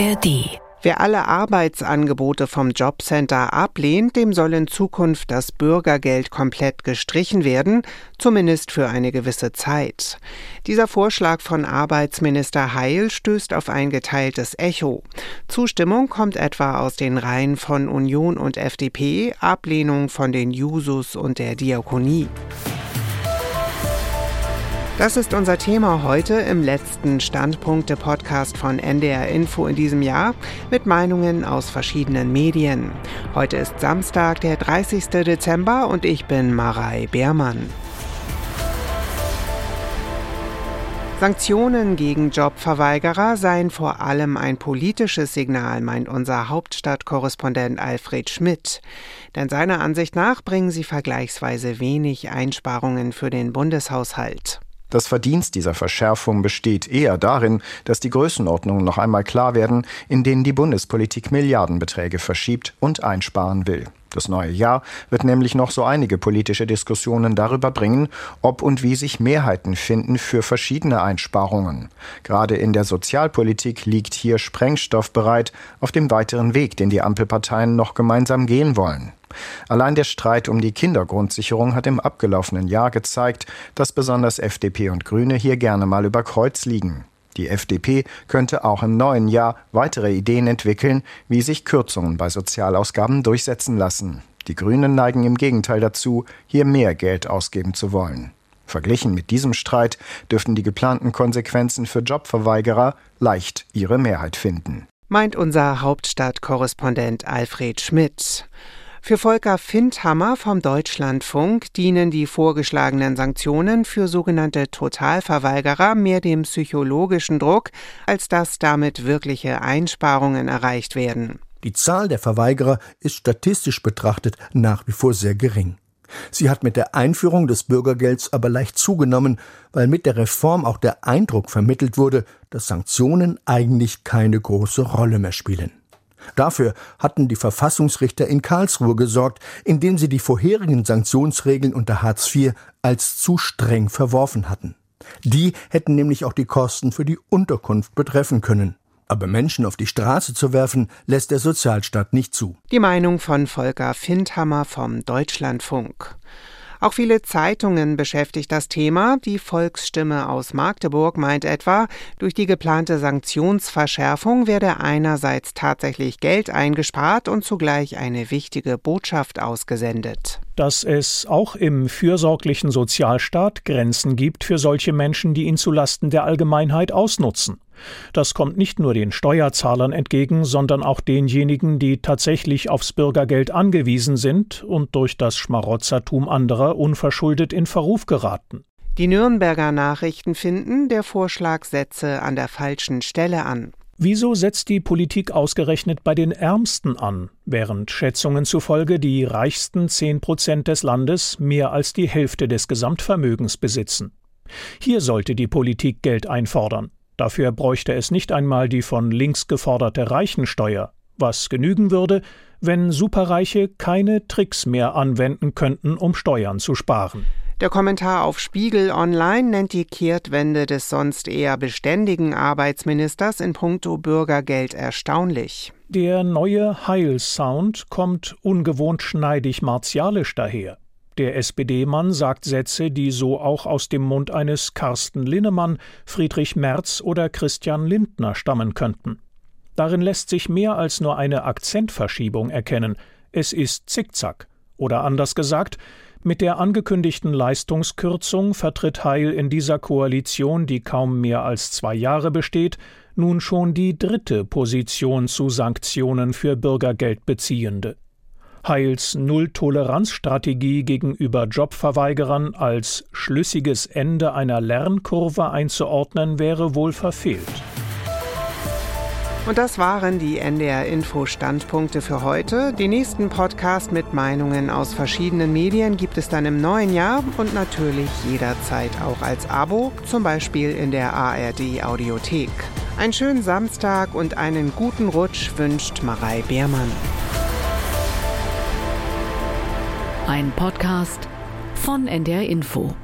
ARD Wer alle Arbeitsangebote vom Jobcenter ablehnt, dem soll in Zukunft das Bürgergeld komplett gestrichen werden, zumindest für eine gewisse Zeit. Dieser Vorschlag von Arbeitsminister Heil stößt auf ein geteiltes Echo. Zustimmung kommt etwa aus den Reihen von Union und FDP, Ablehnung von den Jusos und der Diakonie. Das ist unser Thema heute im letzten Standpunkte-Podcast von NDR Info in diesem Jahr mit Meinungen aus verschiedenen Medien. Heute ist Samstag, der 30. Dezember und ich bin Marei Beermann. Sanktionen gegen Jobverweigerer seien vor allem ein politisches Signal, meint unser Hauptstadtkorrespondent Alfred Schmidt. Denn seiner Ansicht nach bringen sie vergleichsweise wenig Einsparungen für den Bundeshaushalt. Das Verdienst dieser Verschärfung besteht eher darin, dass die Größenordnungen noch einmal klar werden, in denen die Bundespolitik Milliardenbeträge verschiebt und einsparen will. Das neue Jahr wird nämlich noch so einige politische Diskussionen darüber bringen, ob und wie sich Mehrheiten finden für verschiedene Einsparungen. Gerade in der Sozialpolitik liegt hier Sprengstoff bereit auf dem weiteren Weg, den die Ampelparteien noch gemeinsam gehen wollen. Allein der Streit um die Kindergrundsicherung hat im abgelaufenen Jahr gezeigt, dass besonders FDP und Grüne hier gerne mal über Kreuz liegen. Die FDP könnte auch im neuen Jahr weitere Ideen entwickeln, wie sich Kürzungen bei Sozialausgaben durchsetzen lassen. Die Grünen neigen im Gegenteil dazu, hier mehr Geld ausgeben zu wollen. Verglichen mit diesem Streit dürften die geplanten Konsequenzen für Jobverweigerer leicht ihre Mehrheit finden. Meint unser Hauptstadtkorrespondent Alfred Schmidt. Für Volker Findhammer vom Deutschlandfunk dienen die vorgeschlagenen Sanktionen für sogenannte Totalverweigerer mehr dem psychologischen Druck, als dass damit wirkliche Einsparungen erreicht werden. Die Zahl der Verweigerer ist statistisch betrachtet nach wie vor sehr gering. Sie hat mit der Einführung des Bürgergelds aber leicht zugenommen, weil mit der Reform auch der Eindruck vermittelt wurde, dass Sanktionen eigentlich keine große Rolle mehr spielen. Dafür hatten die Verfassungsrichter in Karlsruhe gesorgt, indem sie die vorherigen Sanktionsregeln unter Hartz IV als zu streng verworfen hatten. Die hätten nämlich auch die Kosten für die Unterkunft betreffen können. Aber Menschen auf die Straße zu werfen, lässt der Sozialstaat nicht zu. Die Meinung von Volker Findhammer vom Deutschlandfunk. Auch viele Zeitungen beschäftigt das Thema. Die Volksstimme aus Magdeburg meint etwa, durch die geplante Sanktionsverschärfung werde einerseits tatsächlich Geld eingespart und zugleich eine wichtige Botschaft ausgesendet. Dass es auch im fürsorglichen Sozialstaat Grenzen gibt für solche Menschen, die ihn zulasten der Allgemeinheit ausnutzen. Das kommt nicht nur den Steuerzahlern entgegen, sondern auch denjenigen, die tatsächlich aufs Bürgergeld angewiesen sind und durch das Schmarotzertum anderer unverschuldet in Verruf geraten. Die Nürnberger Nachrichten finden, der Vorschlag setze an der falschen Stelle an. Wieso setzt die Politik ausgerechnet bei den Ärmsten an, während Schätzungen zufolge die reichsten zehn Prozent des Landes mehr als die Hälfte des Gesamtvermögens besitzen? Hier sollte die Politik Geld einfordern. Dafür bräuchte es nicht einmal die von links geforderte Reichensteuer, was genügen würde, wenn Superreiche keine Tricks mehr anwenden könnten, um Steuern zu sparen. Der Kommentar auf Spiegel Online nennt die Kehrtwende des sonst eher beständigen Arbeitsministers in puncto Bürgergeld erstaunlich. Der neue Heil-Sound kommt ungewohnt schneidig martialisch daher. Der SPD-Mann sagt Sätze, die so auch aus dem Mund eines Carsten Linnemann, Friedrich Merz oder Christian Lindner stammen könnten. Darin lässt sich mehr als nur eine Akzentverschiebung erkennen. Es ist Zickzack. Oder anders gesagt, mit der angekündigten Leistungskürzung vertritt Heil in dieser Koalition, die kaum mehr als zwei Jahre besteht, nun schon die dritte Position zu Sanktionen für Bürgergeldbeziehende. Heils Null-Toleranz-Strategie gegenüber Jobverweigerern als schlüssiges Ende einer Lernkurve einzuordnen, wäre wohl verfehlt. Und das waren die NDR-Info-Standpunkte für heute. Die nächsten Podcast mit Meinungen aus verschiedenen Medien gibt es dann im neuen Jahr und natürlich jederzeit auch als Abo, zum Beispiel in der ARD-Audiothek. Einen schönen Samstag und einen guten Rutsch wünscht Marei Beermann. Ein Podcast von NDR Info.